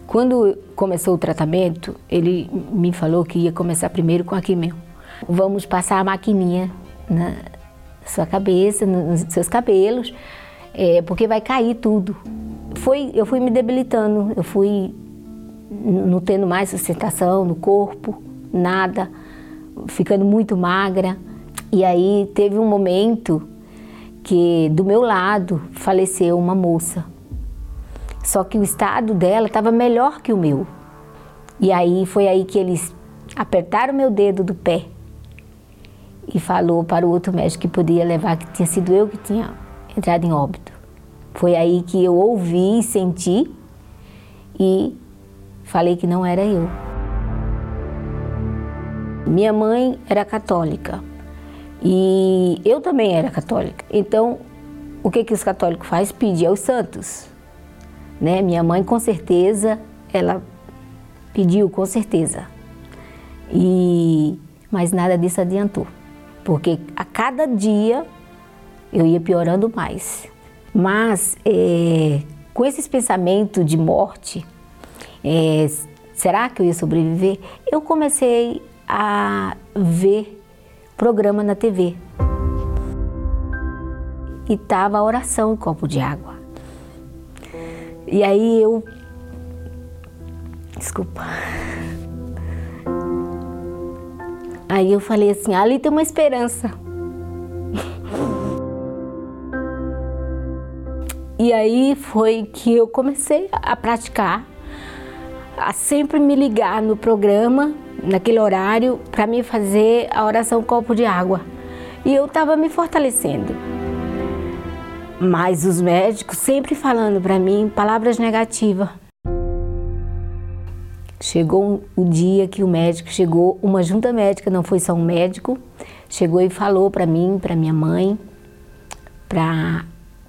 [SPEAKER 8] Quando começou o tratamento, ele me falou que ia começar primeiro com a quimio. Vamos passar a maquininha na sua cabeça, nos seus cabelos, é, porque vai cair tudo foi, eu fui me debilitando, eu fui não tendo mais sustentação no corpo, nada, ficando muito magra. E aí teve um momento que do meu lado faleceu uma moça. Só que o estado dela estava melhor que o meu. E aí foi aí que eles apertaram meu dedo do pé e falou para o outro médico que podia levar que tinha sido eu que tinha entrado em óbito. Foi aí que eu ouvi e senti e falei que não era eu. Minha mãe era católica e eu também era católica. Então, o que que os católicos fazem? Pedir aos santos. Né? Minha mãe, com certeza, ela pediu, com certeza. E mas nada disso adiantou, porque a cada dia eu ia piorando mais. Mas é, com esses pensamentos de morte, é, será que eu ia sobreviver? Eu comecei a ver programa na TV. E tava a oração em copo de água. E aí eu. Desculpa. Aí eu falei assim: ali tem uma esperança. E aí foi que eu comecei a praticar, a sempre me ligar no programa, naquele horário, para me fazer a oração copo de água. E eu estava me fortalecendo. Mas os médicos sempre falando para mim palavras negativas. Chegou o dia que o médico chegou, uma junta médica, não foi só um médico, chegou e falou para mim, para minha mãe, para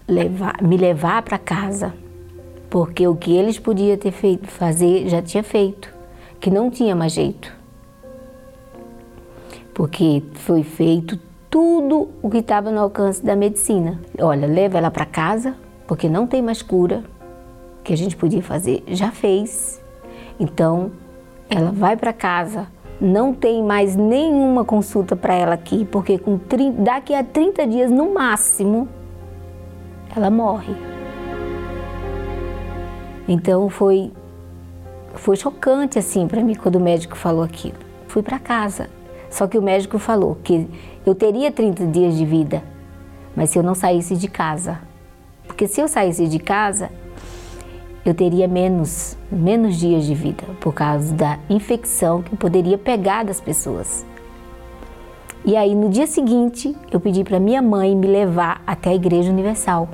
[SPEAKER 8] levar, me levar para casa, porque o que eles podiam ter feito, fazer já tinha feito, que não tinha mais jeito, porque foi feito tudo o que estava no alcance da medicina. Olha, leva ela para casa, porque não tem mais cura, o que a gente podia fazer já fez então, ela vai para casa, não tem mais nenhuma consulta para ela aqui, porque com 30, daqui a 30 dias no máximo ela morre. Então foi foi chocante assim para mim quando o médico falou aquilo. Fui para casa. Só que o médico falou que eu teria 30 dias de vida, mas se eu não saísse de casa. Porque se eu saísse de casa, eu teria menos, menos dias de vida por causa da infecção que poderia pegar das pessoas. E aí no dia seguinte eu pedi para minha mãe me levar até a Igreja Universal.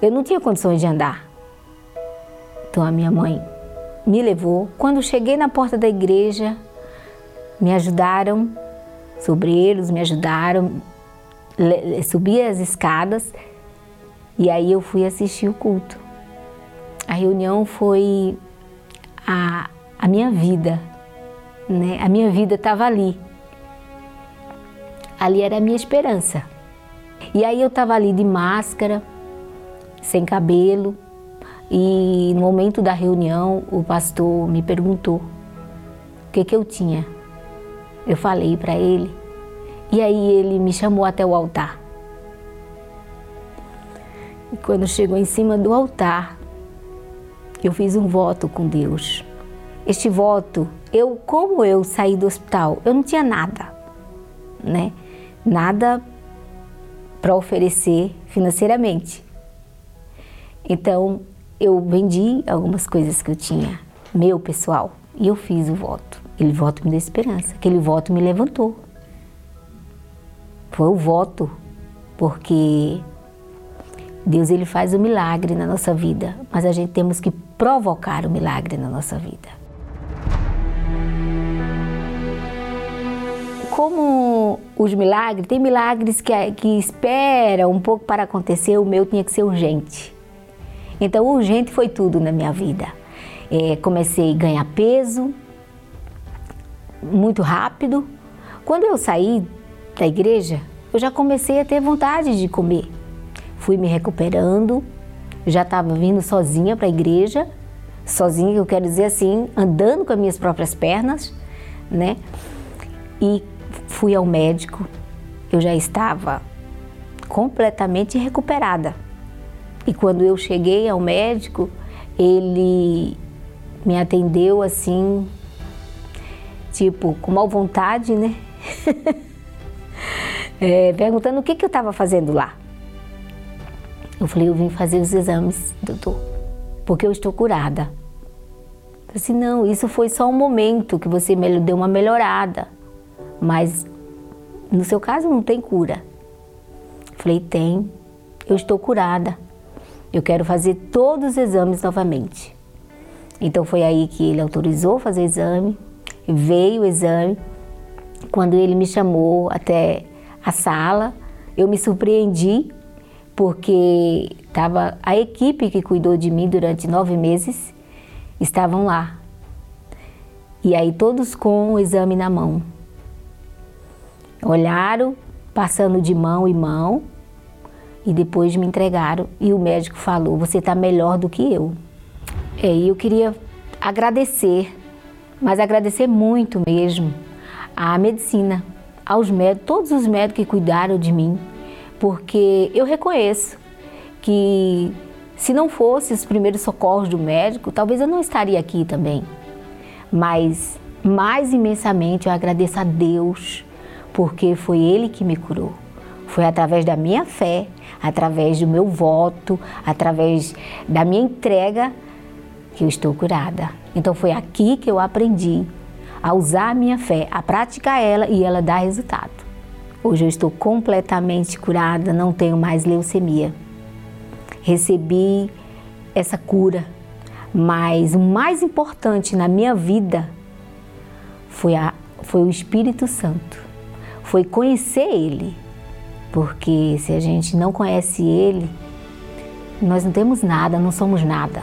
[SPEAKER 8] Eu não tinha condições de andar. Então a minha mãe me levou. Quando cheguei na porta da igreja, me ajudaram, sobreiros me ajudaram, subi as escadas e aí eu fui assistir o culto. A reunião foi a, a minha vida, né? A minha vida estava ali. Ali era a minha esperança. E aí eu estava ali de máscara, sem cabelo, e no momento da reunião o pastor me perguntou o que que eu tinha. Eu falei para ele e aí ele me chamou até o altar. E quando chegou em cima do altar, eu fiz um voto com Deus. Este voto, eu como eu saí do hospital, eu não tinha nada, né? Nada para oferecer financeiramente. Então, eu vendi algumas coisas que eu tinha, meu pessoal, e eu fiz o voto. Aquele voto me deu esperança, aquele voto me levantou foi o voto, porque Deus ele faz o milagre na nossa vida, mas a gente temos que provocar o milagre na nossa vida. Como os milagres, tem milagres que, que esperam um pouco para acontecer, o meu tinha que ser urgente. Então, urgente foi tudo na minha vida. É, comecei a ganhar peso muito rápido. Quando eu saí da igreja, eu já comecei a ter vontade de comer. Fui me recuperando, já estava vindo sozinha para a igreja, sozinha, eu quero dizer assim, andando com as minhas próprias pernas, né? E fui ao médico, eu já estava completamente recuperada. E quando eu cheguei ao médico, ele me atendeu assim, tipo, com mal vontade, né? é, perguntando o que, que eu estava fazendo lá. Eu falei, eu vim fazer os exames, doutor, porque eu estou curada. Eu disse, assim, não, isso foi só um momento que você deu uma melhorada, mas no seu caso não tem cura. Eu falei, tem, eu estou curada. Eu quero fazer todos os exames novamente. Então foi aí que ele autorizou fazer o exame, veio o exame. Quando ele me chamou até a sala. Eu me surpreendi porque estava a equipe que cuidou de mim durante nove meses estavam lá. E aí todos com o exame na mão. Olharam, passando de mão em mão, e depois me entregaram. E o médico falou: Você está melhor do que eu. É, e eu queria agradecer, mas agradecer muito mesmo à medicina, aos médicos, todos os médicos que cuidaram de mim, porque eu reconheço que se não fosse os primeiros socorros do médico, talvez eu não estaria aqui também. Mas mais imensamente eu agradeço a Deus porque foi Ele que me curou. Foi através da minha fé, através do meu voto, através da minha entrega que eu estou curada. Então foi aqui que eu aprendi a usar a minha fé, a praticar ela e ela dá resultado. Hoje eu estou completamente curada, não tenho mais leucemia. Recebi essa cura, mas o mais importante na minha vida foi, a, foi o Espírito Santo, foi conhecer Ele, porque se a gente não conhece Ele, nós não temos nada, não somos nada.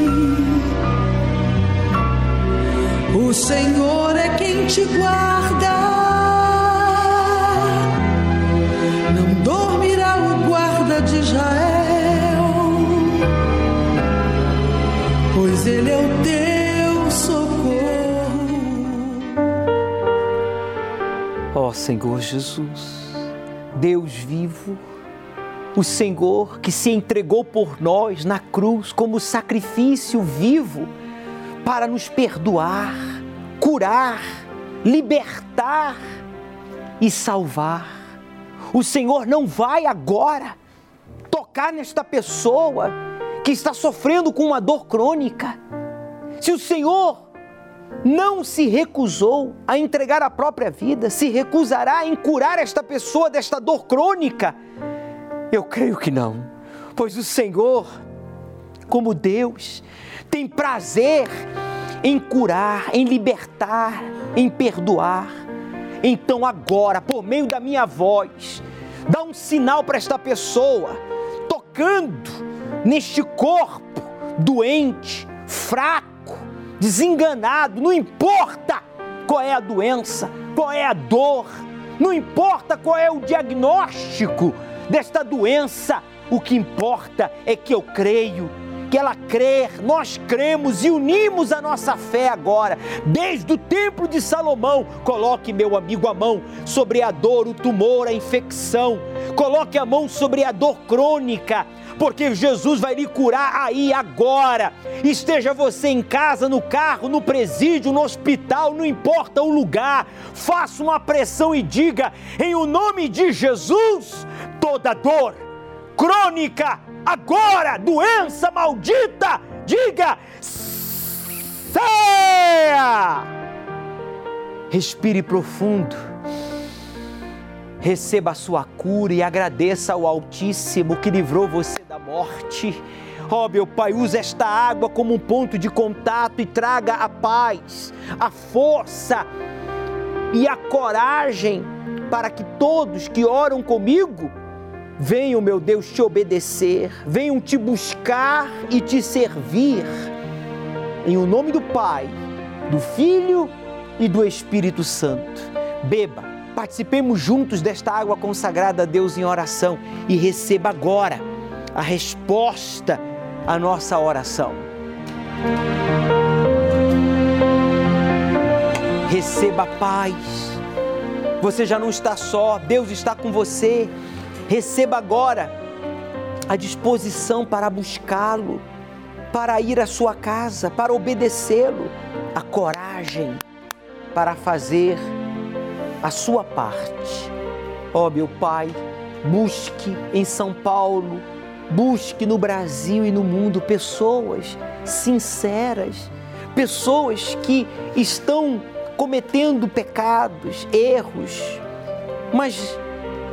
[SPEAKER 3] O Senhor é quem te guarda. Não dormirá o guarda de Israel, pois ele é o teu socorro.
[SPEAKER 2] Ó Senhor Jesus, Deus vivo, o Senhor que se entregou por nós na cruz como sacrifício vivo para nos perdoar, curar, libertar e salvar. O Senhor não vai agora tocar nesta pessoa que está sofrendo com uma dor crônica. Se o Senhor não se recusou a entregar a própria vida, se recusará em curar esta pessoa desta dor crônica? Eu creio que não, pois o Senhor, como Deus, tem prazer em curar, em libertar, em perdoar. Então, agora, por meio da minha voz, dá um sinal para esta pessoa, tocando neste corpo doente, fraco, desenganado, não importa qual é a doença, qual é a dor, não importa qual é o diagnóstico desta doença, o que importa é que eu creio que ela crer, nós cremos e unimos a nossa fé agora, desde o templo de Salomão. Coloque, meu amigo, a mão sobre a dor, o tumor, a infecção. Coloque a mão sobre a dor crônica, porque Jesus vai lhe curar aí agora. Esteja você em casa, no carro, no presídio, no hospital, não importa o lugar. Faça uma pressão e diga: em o nome de Jesus, toda dor crônica agora, doença maldita, diga: saia! Respire profundo, receba a sua cura e agradeça ao Altíssimo que livrou você da morte. Ó oh, meu Pai, use esta água como um ponto de contato e traga a paz, a força e a coragem para que todos que oram comigo venham, meu Deus, te obedecer, venham te buscar e te servir. Em o nome do Pai, do Filho e do Espírito Santo. Beba, participemos juntos desta água consagrada a Deus em oração e receba agora a resposta à nossa oração. Receba paz. Você já não está só, Deus está com você. Receba agora a disposição para buscá-lo, para ir à sua casa, para obedecê-lo, a coragem para fazer a sua parte. Ó oh, meu Pai, busque em São Paulo, busque no Brasil e no mundo pessoas sinceras, pessoas que estão cometendo pecados, erros, mas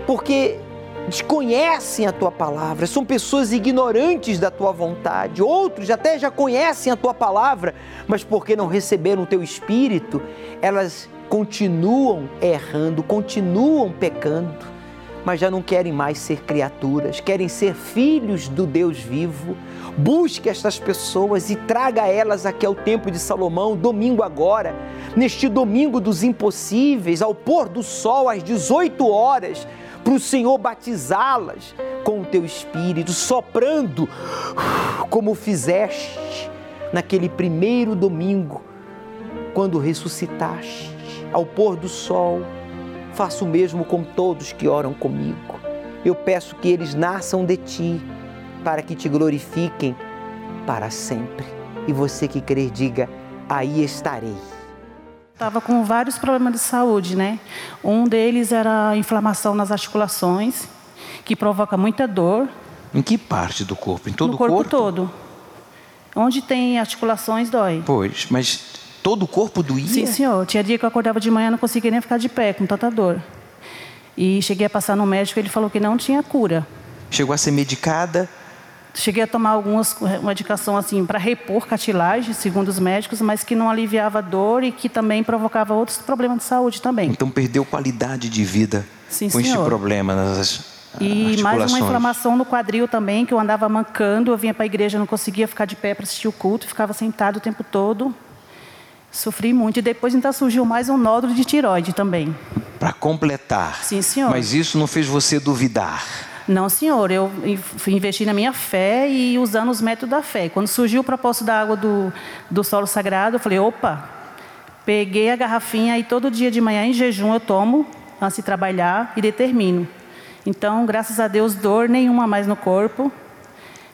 [SPEAKER 2] porque desconhecem a tua palavra, são pessoas ignorantes da tua vontade. Outros até já conhecem a tua palavra, mas porque não receberam o teu espírito, elas continuam errando, continuam pecando, mas já não querem mais ser criaturas, querem ser filhos do Deus vivo. Busque estas pessoas e traga elas aqui ao templo de Salomão, domingo agora, neste domingo dos impossíveis, ao pôr do sol às 18 horas, para o Senhor batizá-las com o teu espírito, soprando como fizeste naquele primeiro domingo, quando ressuscitaste, ao pôr do sol. Faça o mesmo com todos que oram comigo. Eu peço que eles nasçam de ti, para que te glorifiquem para sempre. E você que crer, diga: aí estarei.
[SPEAKER 9] Estava com vários problemas de saúde, né? Um deles era a inflamação nas articulações, que provoca muita dor.
[SPEAKER 2] Em que parte do corpo? Em todo
[SPEAKER 9] no corpo?
[SPEAKER 2] o corpo?
[SPEAKER 9] todo. Onde tem articulações, dói.
[SPEAKER 2] Pois, mas todo o corpo doía?
[SPEAKER 9] Sim, senhor. Tinha dia que eu acordava de manhã não conseguia nem ficar de pé, com tanta dor. E cheguei a passar no médico, ele falou que não tinha cura.
[SPEAKER 2] Chegou a ser medicada?
[SPEAKER 9] Cheguei a tomar algumas medicação assim para repor cartilagem, segundo os médicos, mas que não aliviava a dor e que também provocava outros problemas de saúde também.
[SPEAKER 2] Então perdeu qualidade de vida
[SPEAKER 9] Sim,
[SPEAKER 2] com
[SPEAKER 9] senhor.
[SPEAKER 2] este problema nas
[SPEAKER 9] E mais uma inflamação no quadril também, que eu andava mancando, eu vinha para a igreja, não conseguia ficar de pé para assistir o culto, ficava sentado o tempo todo. Sofri muito. E depois então surgiu mais um nódulo de tiroide também.
[SPEAKER 2] Para completar.
[SPEAKER 9] Sim, senhor.
[SPEAKER 2] Mas isso não fez você duvidar.
[SPEAKER 9] Não, senhor. Eu fui investir na minha fé e usando os métodos da fé. Quando surgiu o propósito da água do, do solo sagrado, eu falei, opa, peguei a garrafinha e todo dia de manhã em jejum eu tomo, antes de trabalhar, e determino. Então, graças a Deus, dor nenhuma mais no corpo.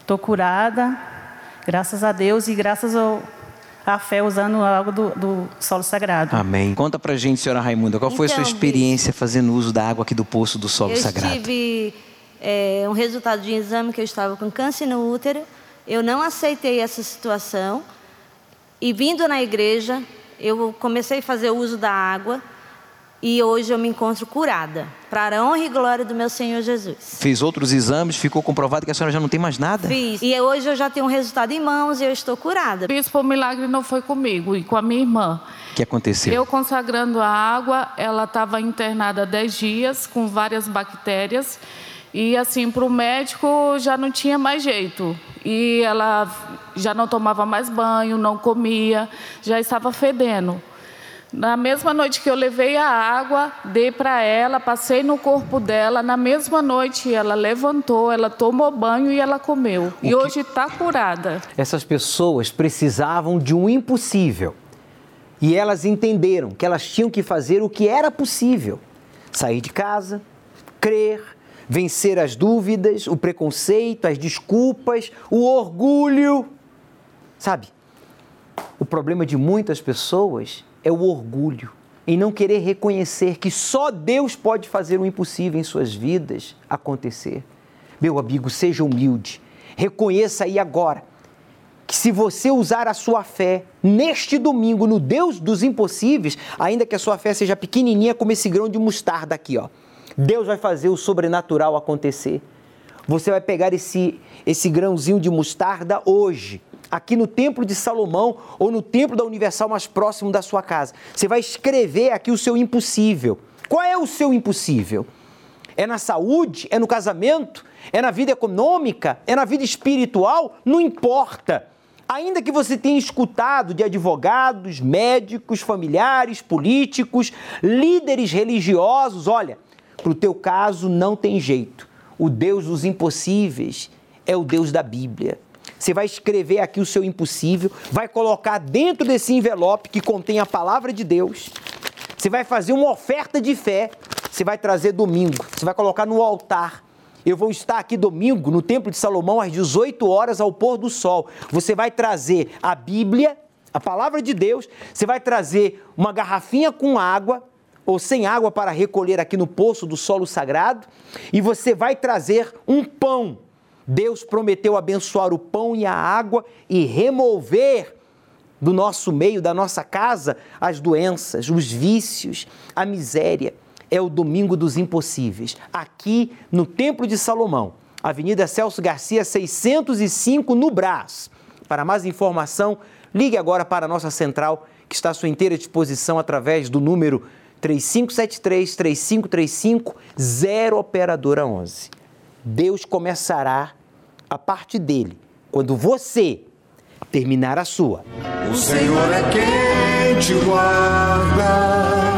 [SPEAKER 9] Estou curada, graças a Deus e graças ao, à fé usando a água do, do, solo sagrado.
[SPEAKER 2] Amém. Conta pra gente, senhora Raimunda, qual foi a sua
[SPEAKER 10] Então,
[SPEAKER 2] experiência fazendo uso da água aqui do poço do solo
[SPEAKER 10] eu
[SPEAKER 2] sagrado?
[SPEAKER 10] tive é, um resultado de um exame que eu estava com câncer no útero. Eu não aceitei essa situação. E vindo na igreja, eu comecei a fazer uso da água. E hoje eu me encontro curada. Para a honra e glória do meu Senhor Jesus.
[SPEAKER 2] Fez outros exames, ficou comprovado que a senhora já não tem mais nada?
[SPEAKER 10] Fiz. E hoje eu já tenho um resultado em mãos e eu estou curada.
[SPEAKER 11] Bispo, o milagre não foi comigo e com a minha irmã.
[SPEAKER 2] O que aconteceu?
[SPEAKER 11] Eu consagrando a água, ela estava internada 10 dias com várias bactérias. E assim, para o médico já não tinha mais jeito. E ela já não tomava mais banho, não comia, já estava fedendo. Na mesma noite que eu levei a água, dei para ela, passei no corpo dela. Na mesma noite ela levantou, ela tomou banho e ela comeu.
[SPEAKER 2] O
[SPEAKER 11] e
[SPEAKER 2] que-
[SPEAKER 11] hoje está curada.
[SPEAKER 2] Essas pessoas precisavam de um impossível. E elas entenderam que elas tinham que fazer o que era possível: sair de casa, crer, vencer as dúvidas, o preconceito, as desculpas, o orgulho. Sabe? O problema de muitas pessoas é o orgulho em não querer reconhecer que só Deus pode fazer o impossível em suas vidas acontecer. Meu amigo, seja humilde. Reconheça aí agora que se você usar a sua fé neste domingo no Deus dos impossíveis, ainda que a sua fé seja pequenininha como esse grão de mostarda aqui, ó, Deus vai fazer o sobrenatural acontecer. Você vai pegar esse esse grãozinho de mostarda hoje, aqui no Templo de Salomão ou no Templo da Universal mais próximo da sua casa. Você vai escrever aqui o seu impossível. Qual é o seu impossível? É na saúde? É no casamento? É na vida econômica? É na vida espiritual? Não importa. Ainda que você tenha escutado de advogados, médicos, familiares, políticos, líderes religiosos, olha, para o teu caso não tem jeito. O Deus dos impossíveis é o Deus da Bíblia. Você vai escrever aqui o seu impossível, vai colocar dentro desse envelope que contém a palavra de Deus. Você vai fazer uma oferta de fé. Você vai trazer domingo. Você vai colocar no altar. Eu vou estar aqui domingo no Templo de Salomão às 18 horas ao pôr do sol. Você vai trazer a Bíblia, a palavra de Deus. Você vai trazer uma garrafinha com água ou sem água para recolher aqui no poço do solo sagrado. E você vai trazer um pão. Deus prometeu abençoar o pão e a água e remover do nosso meio, da nossa casa, as doenças, os vícios, a miséria. É o domingo dos impossíveis, aqui no Templo de Salomão, Avenida Celso Garcia, 605, no Brás. Para mais informação, ligue agora para a nossa central, que está à sua inteira disposição através do número 3573 3535 0 operadora 11. Deus começará a parte dele quando você terminar a sua.
[SPEAKER 12] O Senhor é quem te guarda